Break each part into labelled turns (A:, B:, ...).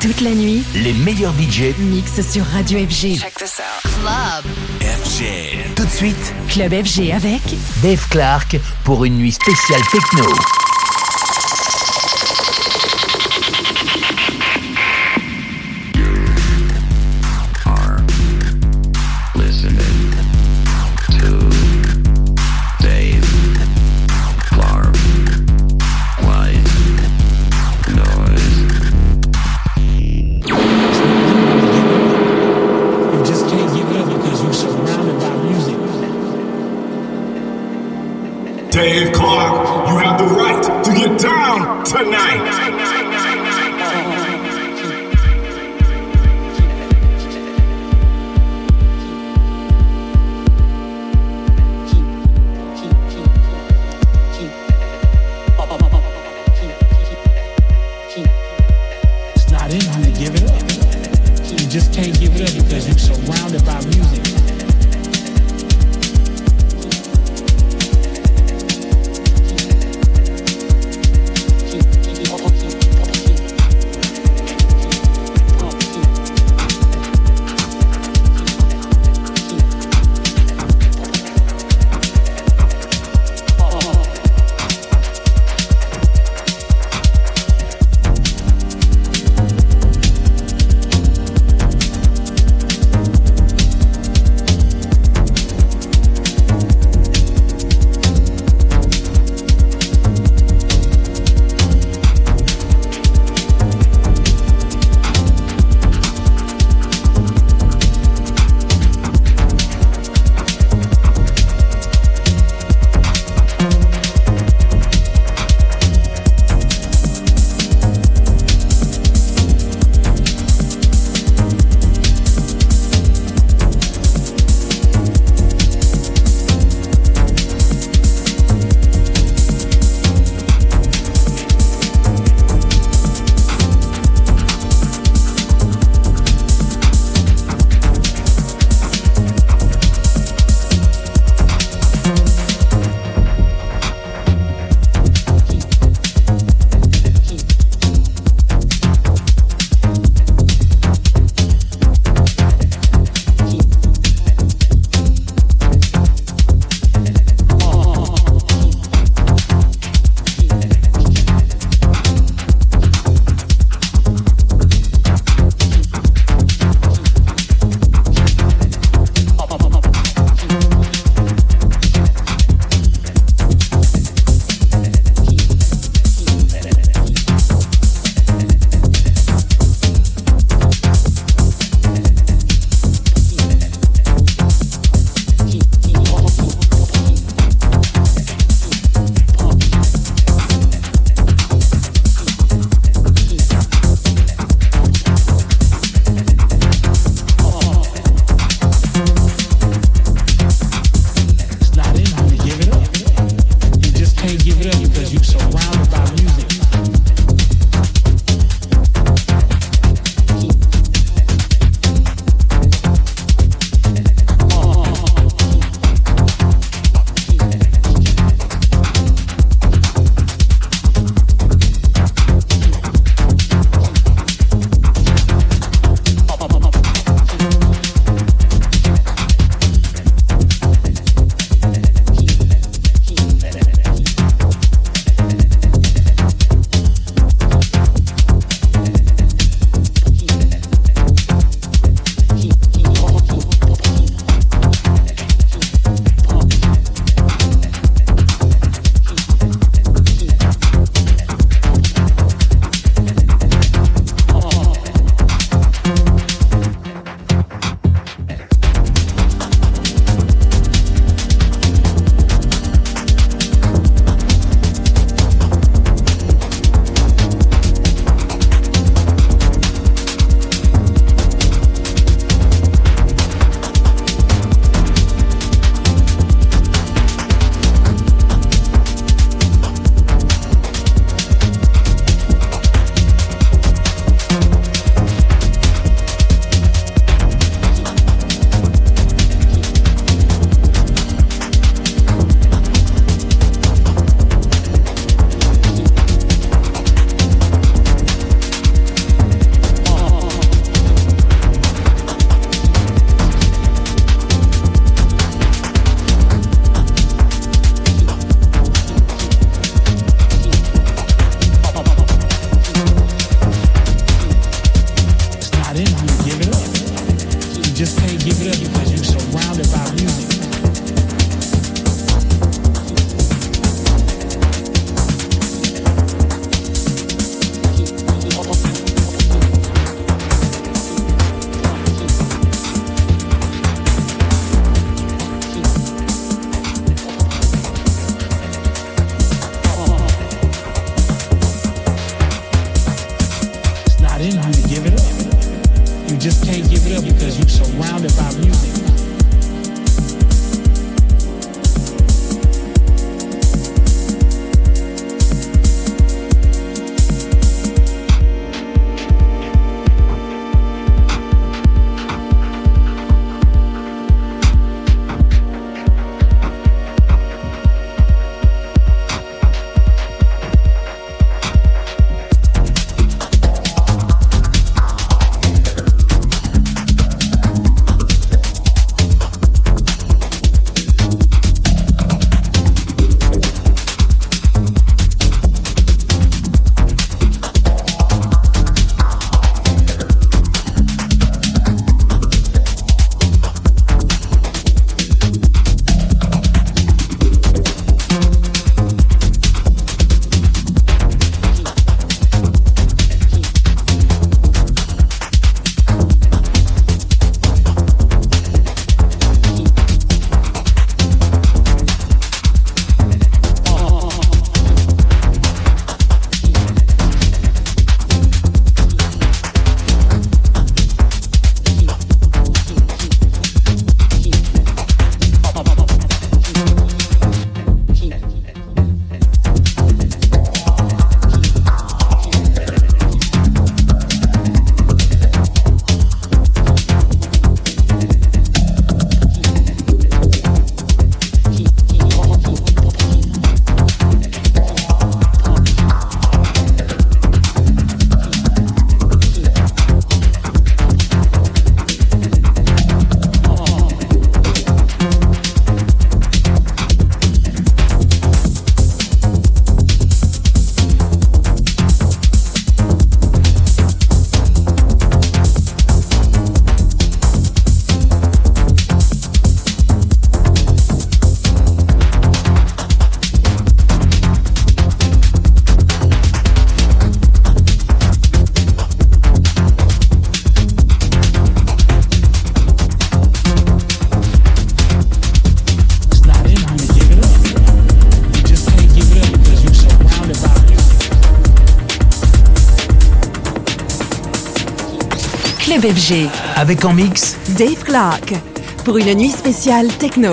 A: Toute la nuit,
B: les meilleurs DJ
A: mixent sur Radio FG.
C: Check this out. Club.
B: FG. Tout de suite,
A: Club FG avec
B: Dave Clark pour une nuit spéciale techno.
D: Because you're surrounded by music.
E: Avec en mix
B: Dave Clark pour une nuit spéciale techno.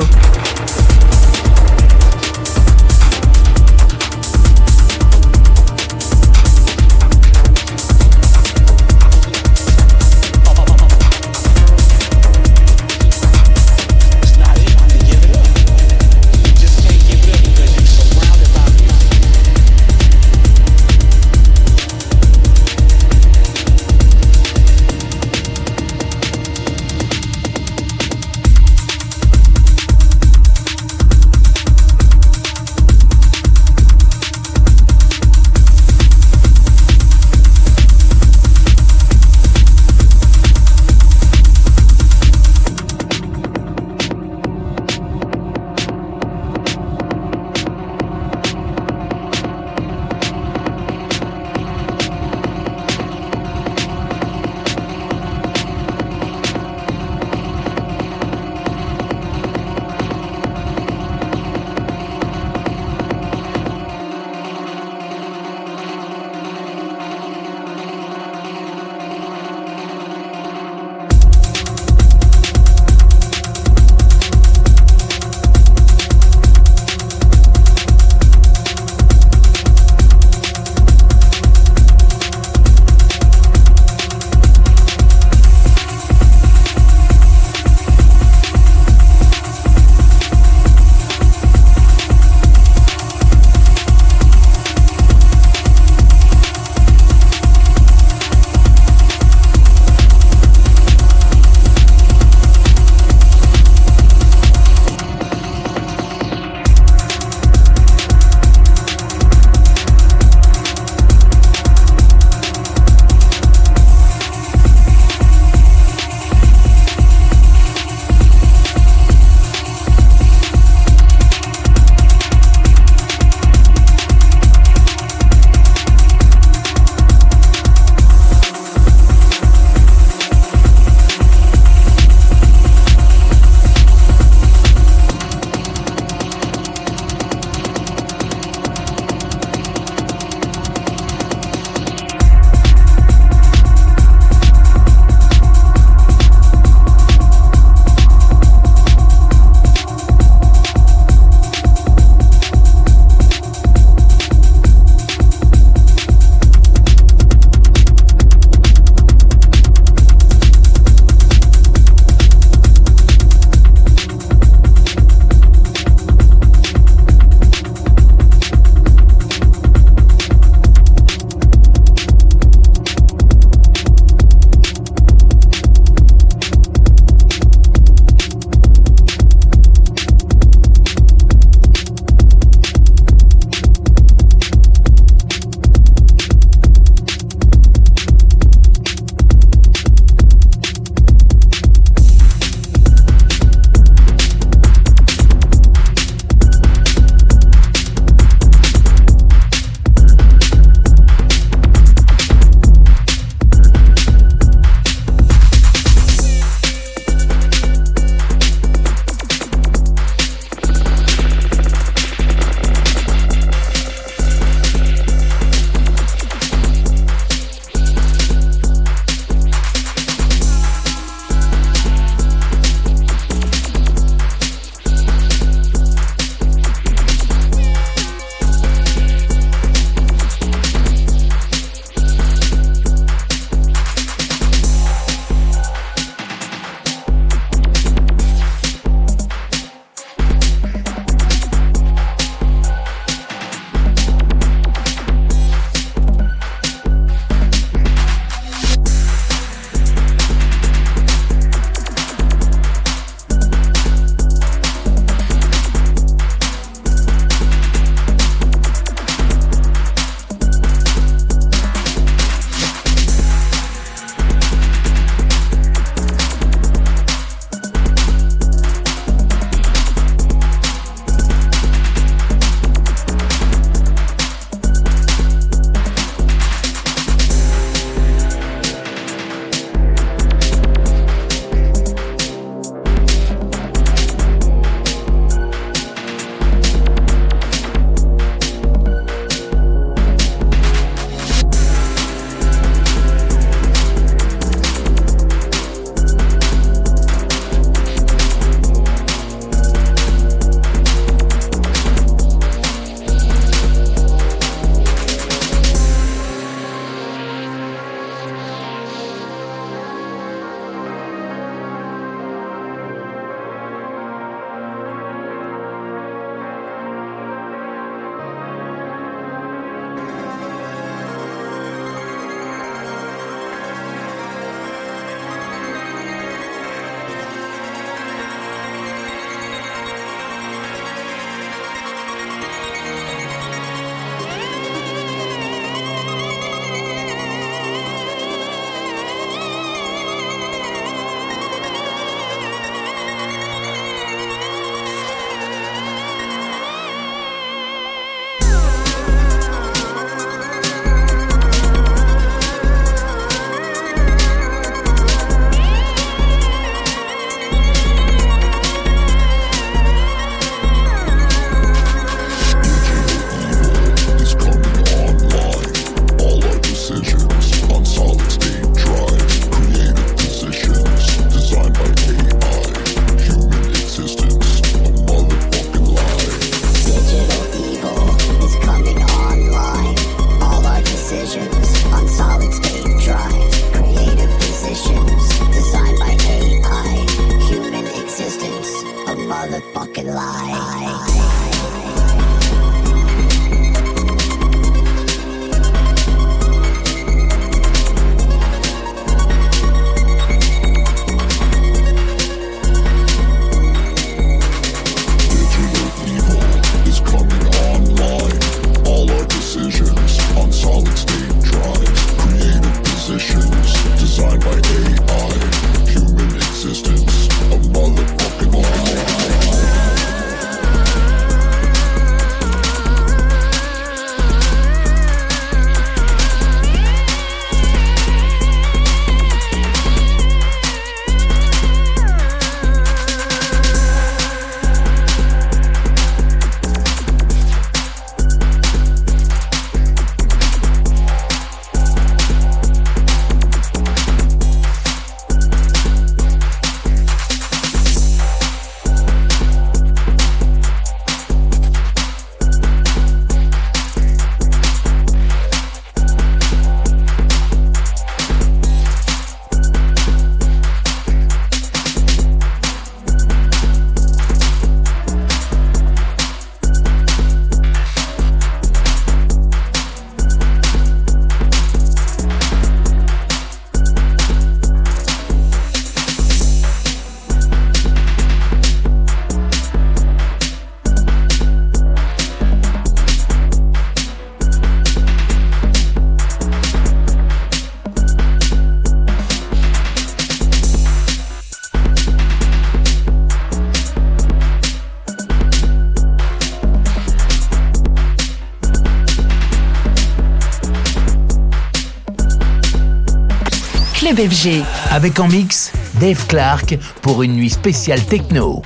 E: Club FG. Avec en mix, Dave Clark pour une nuit spéciale techno.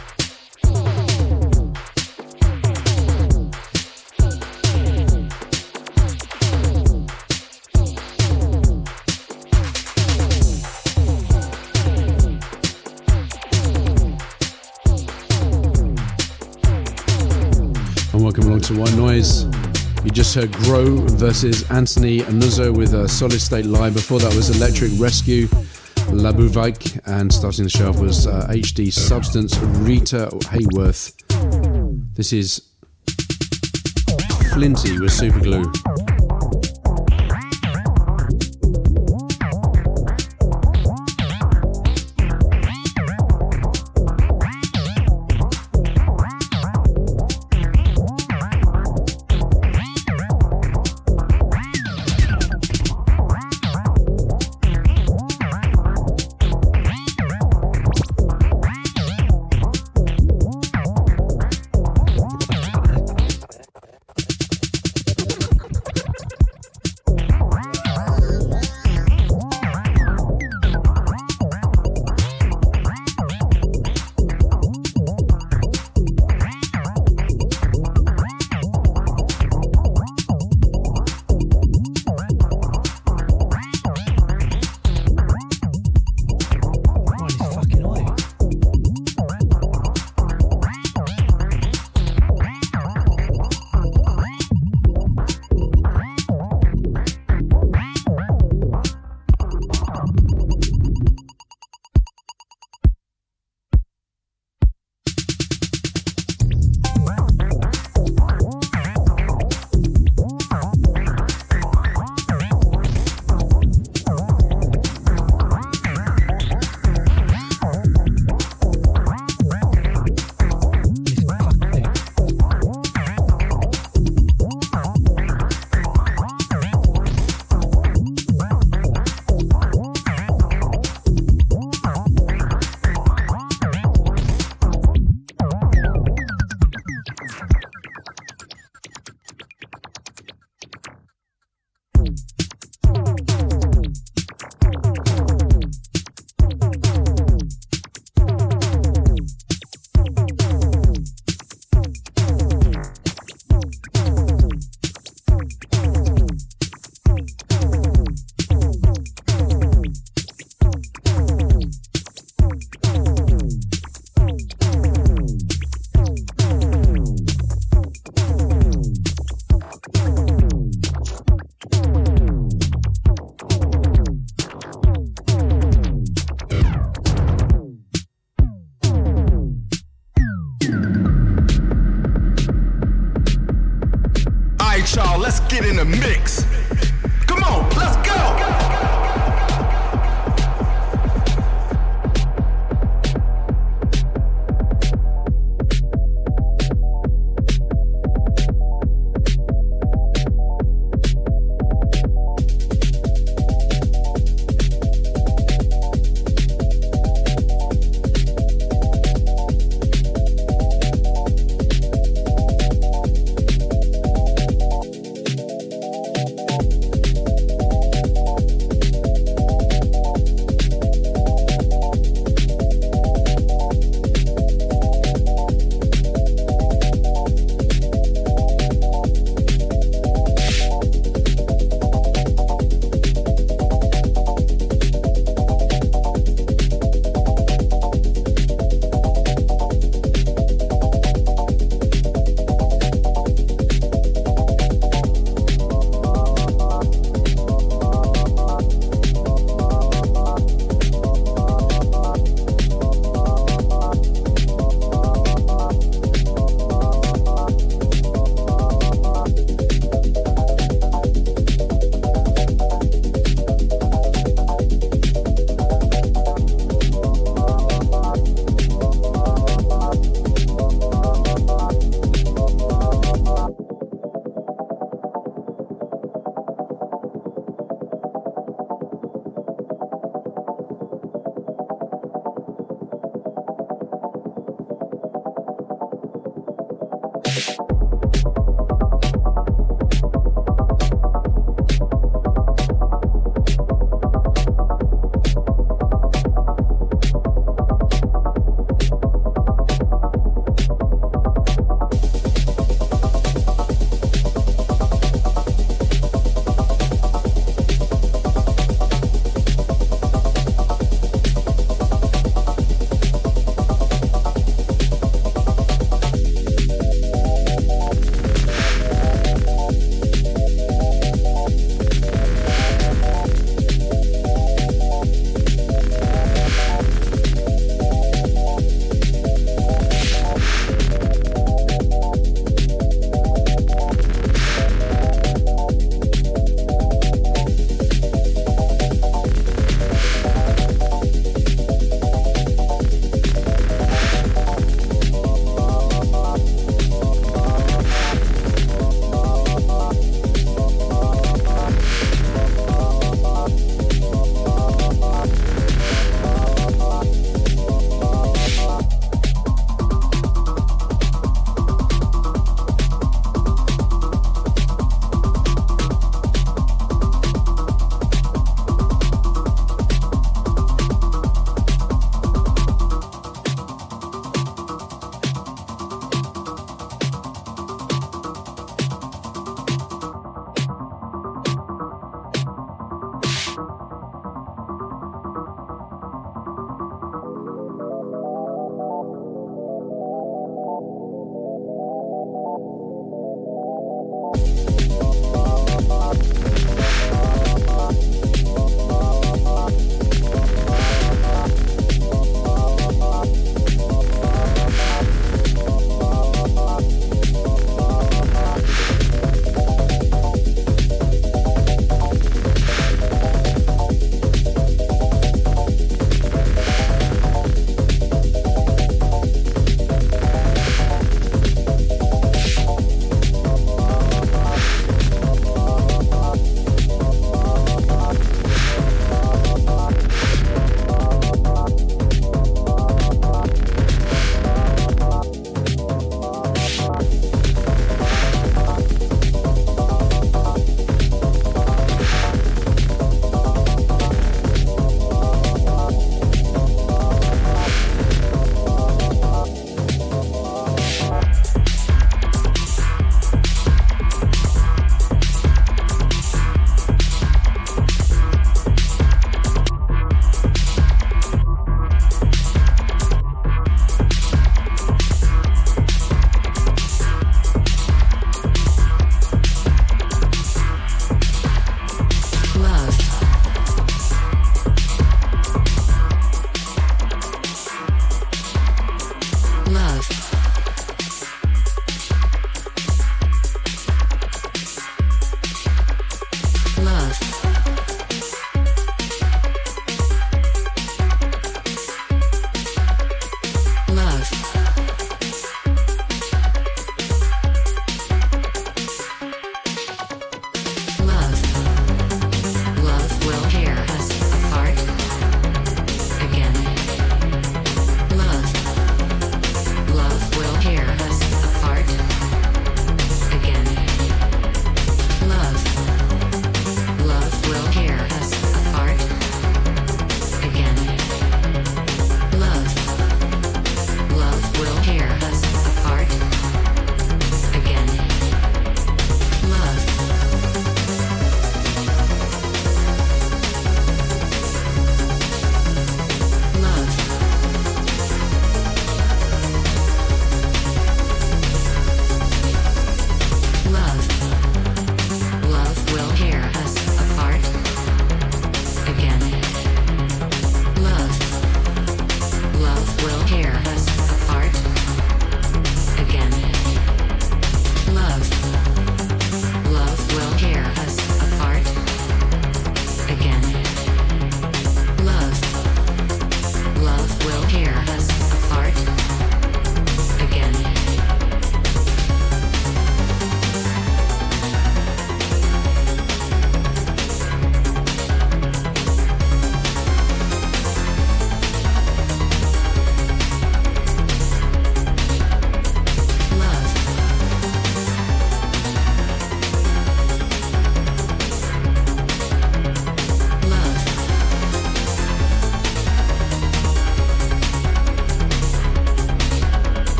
F: welcome along to White Noise. You just heard Grow versus Anthony Anuzzo with a solid state lie. Before that was Electric Rescue, La and starting the show off was uh, HD Substance, Rita Hayworth. This is Flinty with Superglue.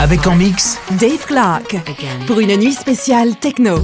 E: Avec en mix.
A: Dave Clark. Pour une nuit spéciale techno.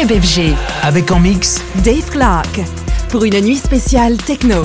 A: Club FG.
E: Avec en mix
A: Dave Clark. Pour une nuit spéciale techno.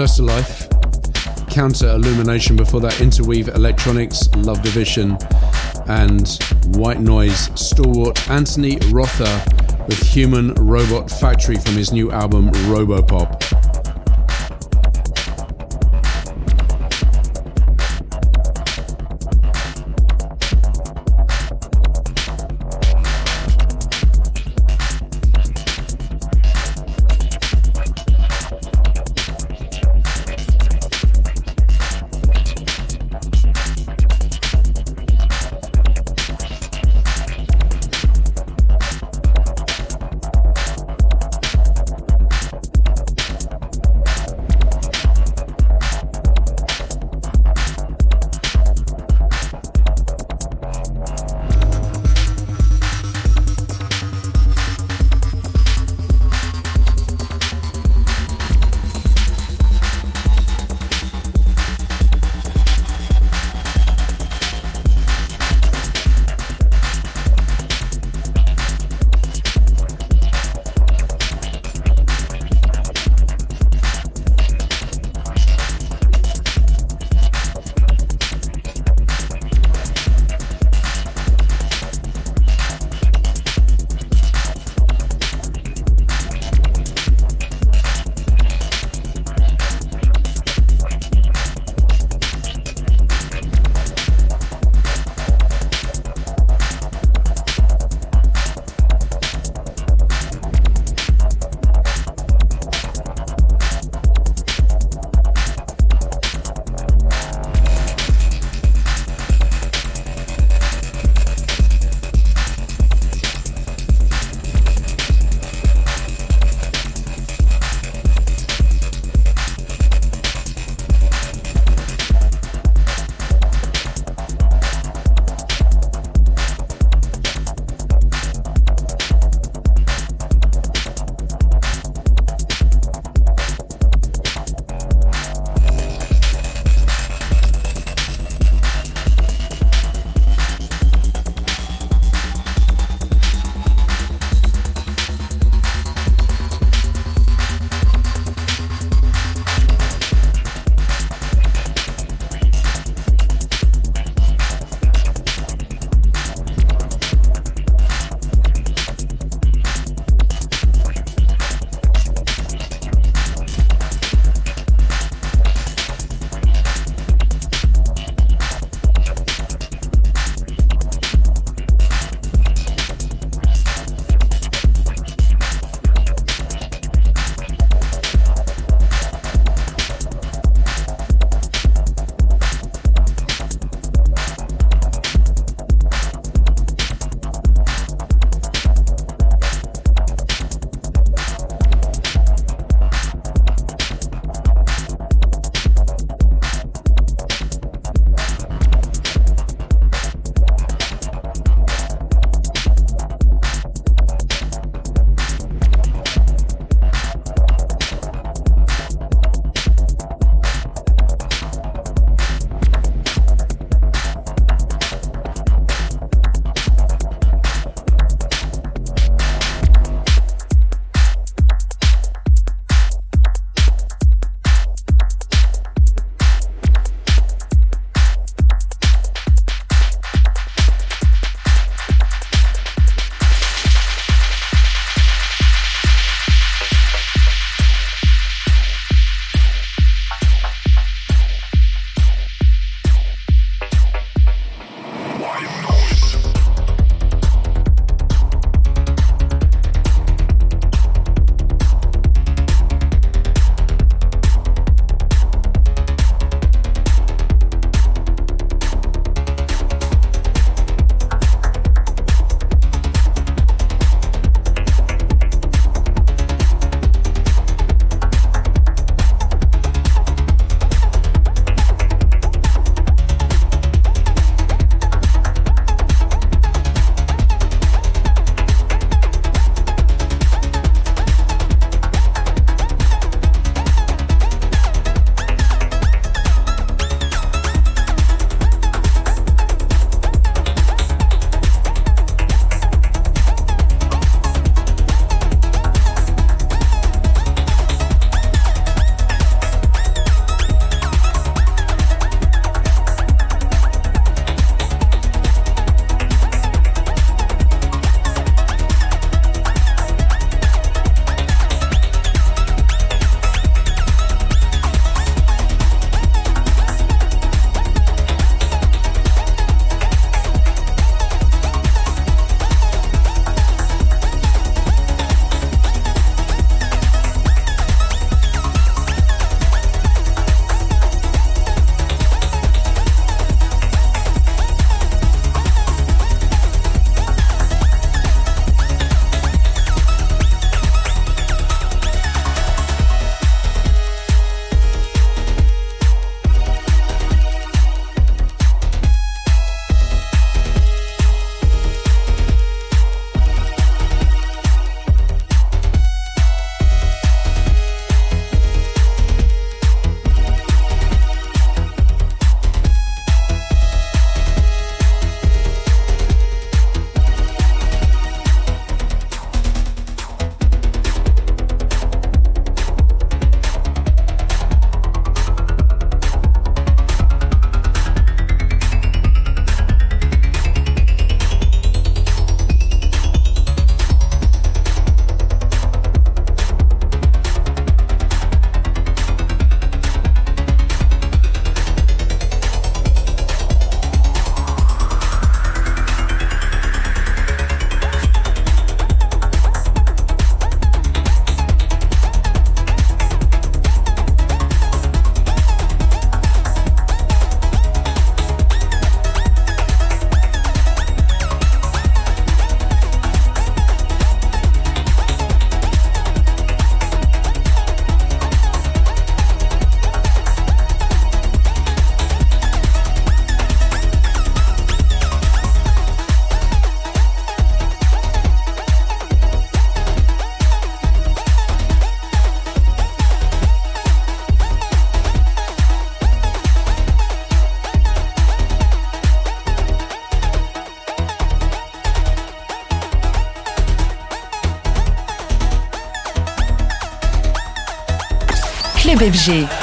F: VersaLife, Counter Illumination before that, Interweave Electronics, Love Division, and White Noise stalwart Anthony Rother with Human Robot Factory from his new album Robopop.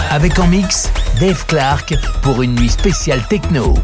E: Avec en mix Dave Clark pour une nuit spéciale techno.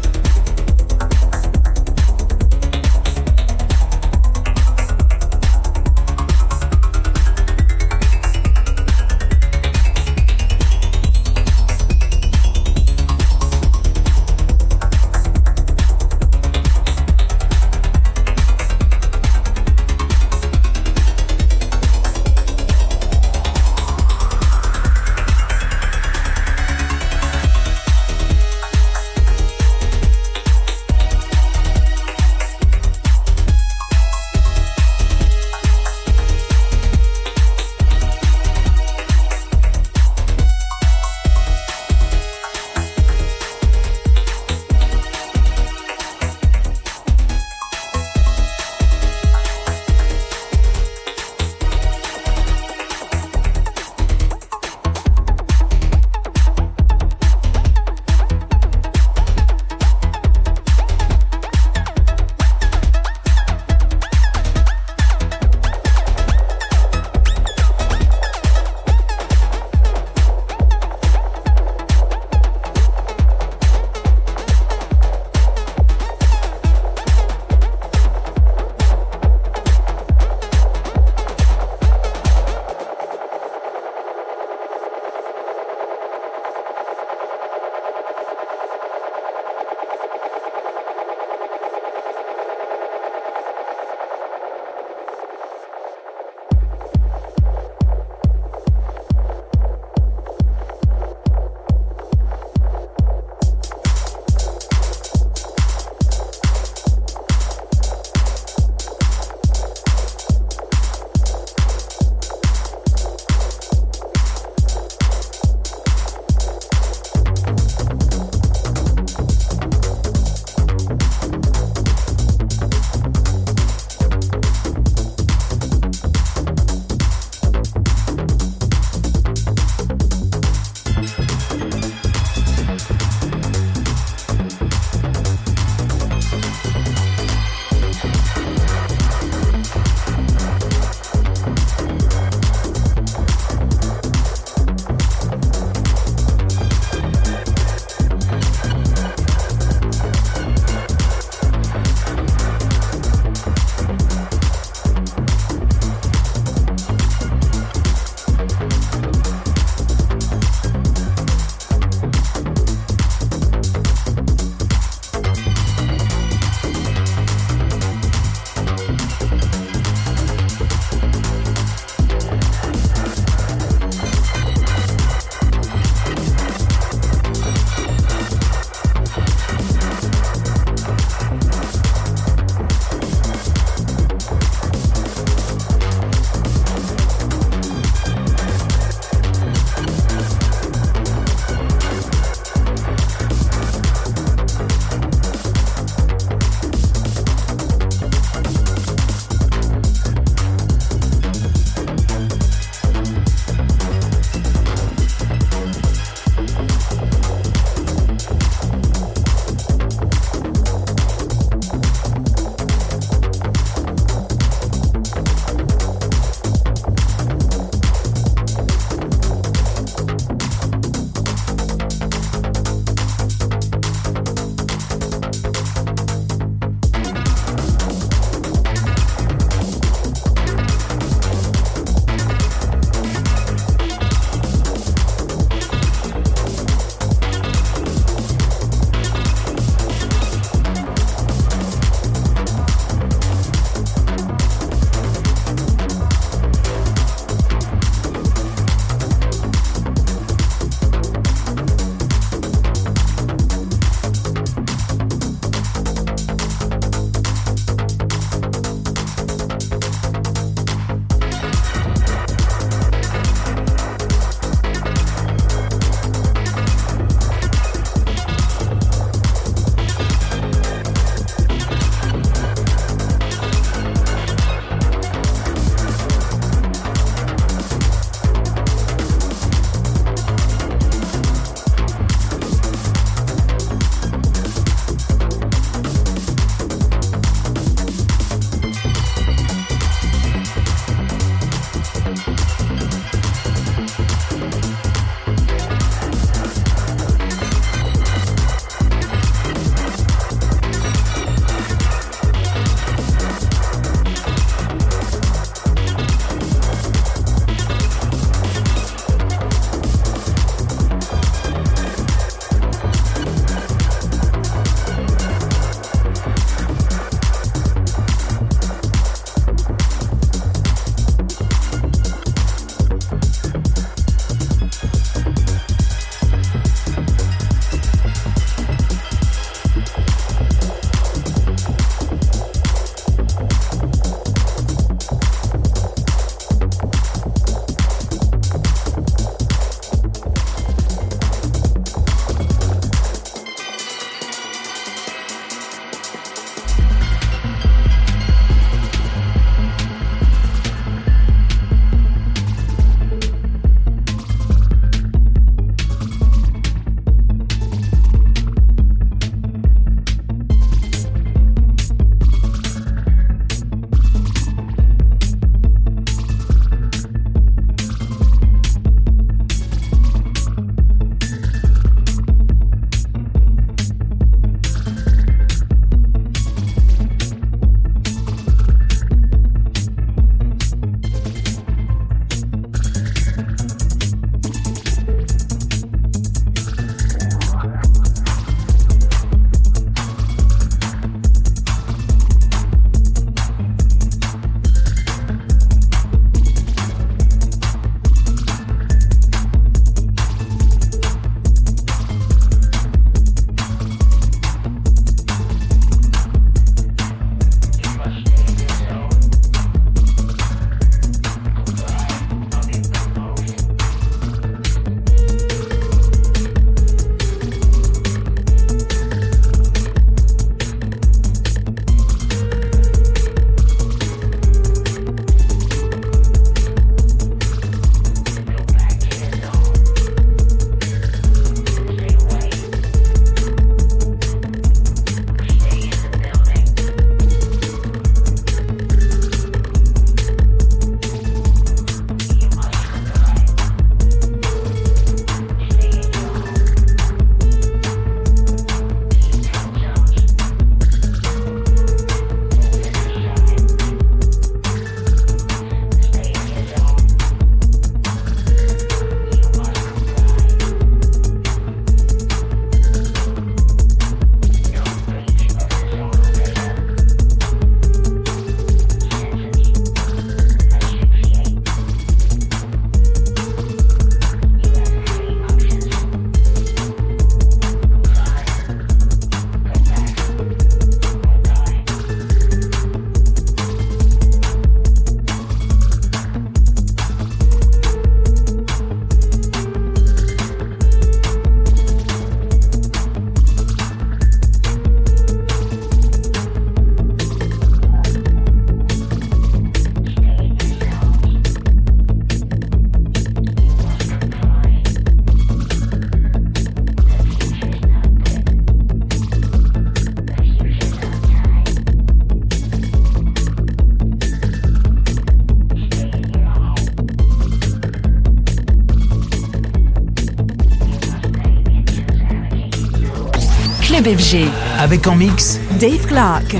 A: FG.
E: Avec en mix
A: Dave Clark.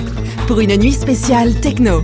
A: Pour une nuit spéciale techno.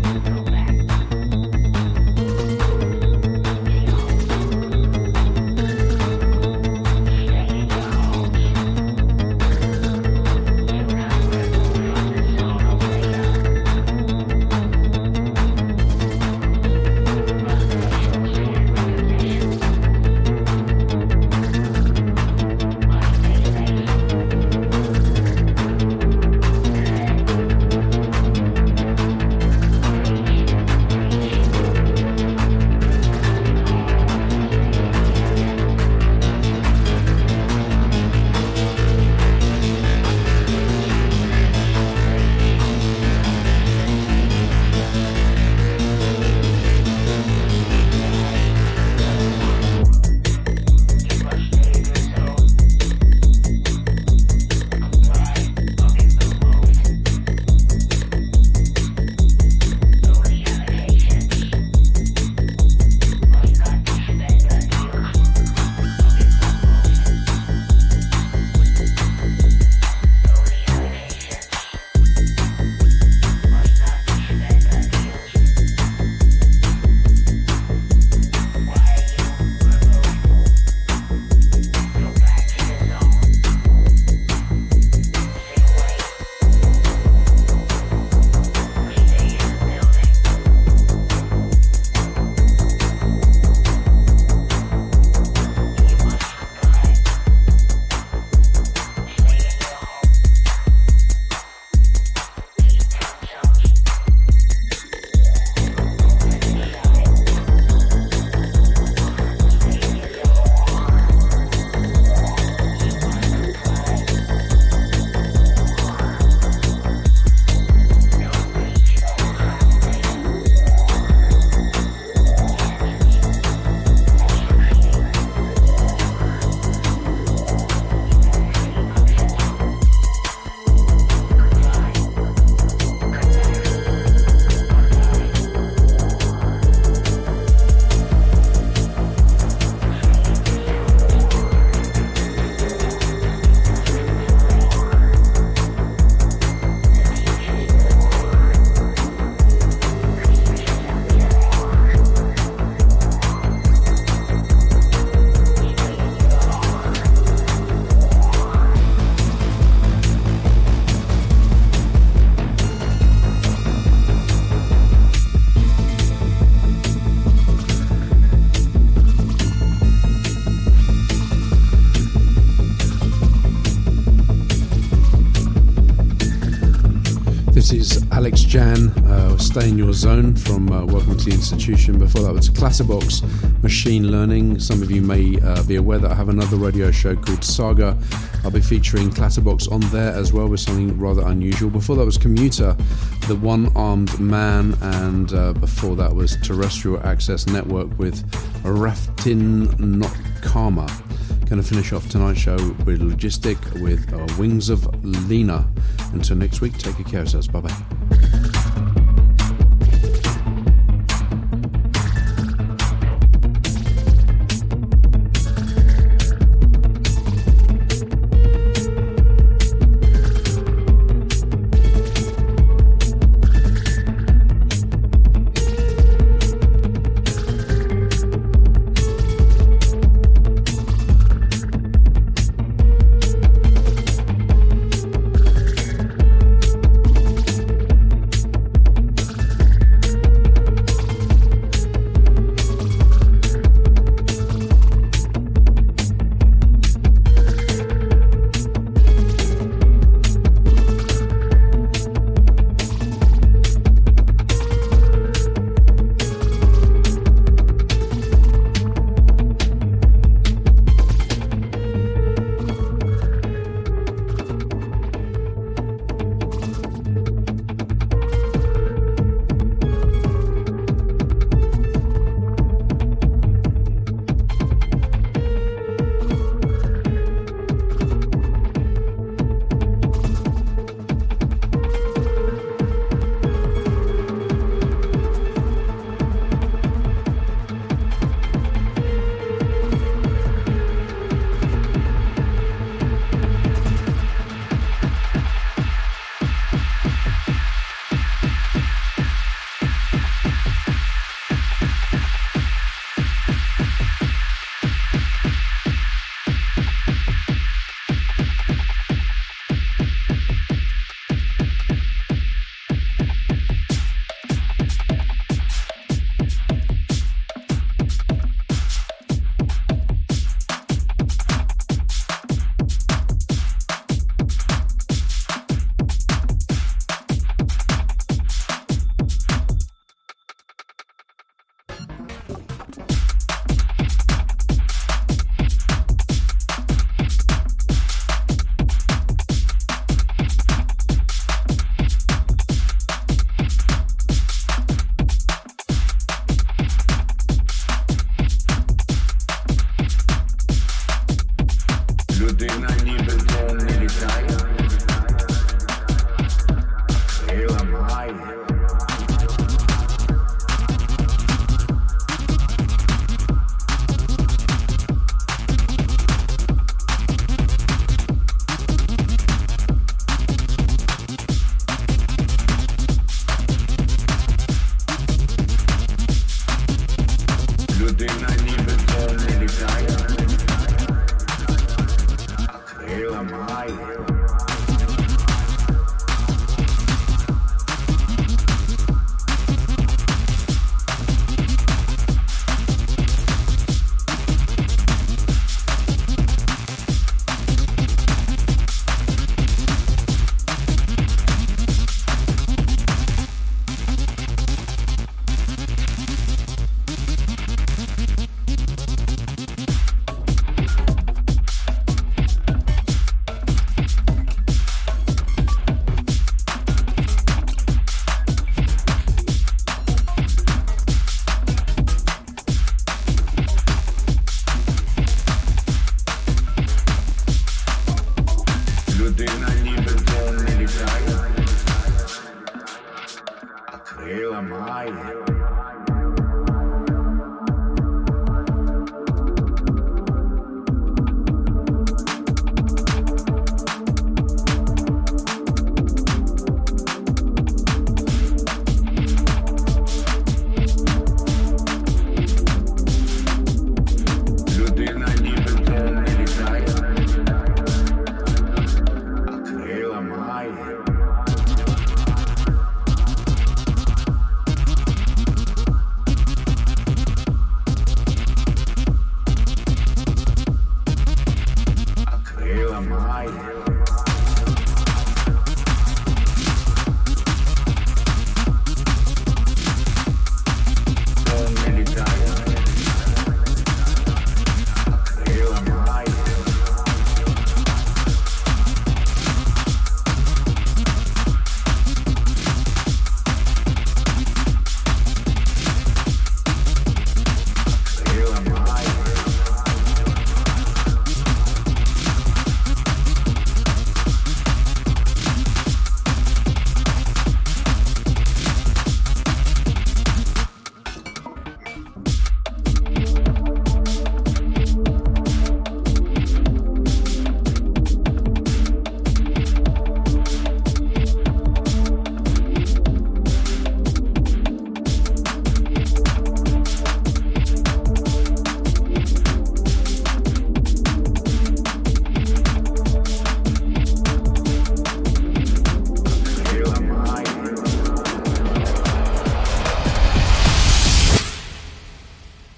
F: Stay in Your Zone from uh, Welcome to the Institution. Before that was Clatterbox Machine Learning. Some of you may uh, be aware that I have another radio show called Saga. I'll be featuring Clatterbox on there as well with something rather unusual. Before that was Commuter, The One Armed Man, and uh, before that was Terrestrial Access Network with Raftin Not Karma. Going to finish off tonight's show with Logistic with uh, Wings of Lena. Until next week, take care of yourselves. Bye bye.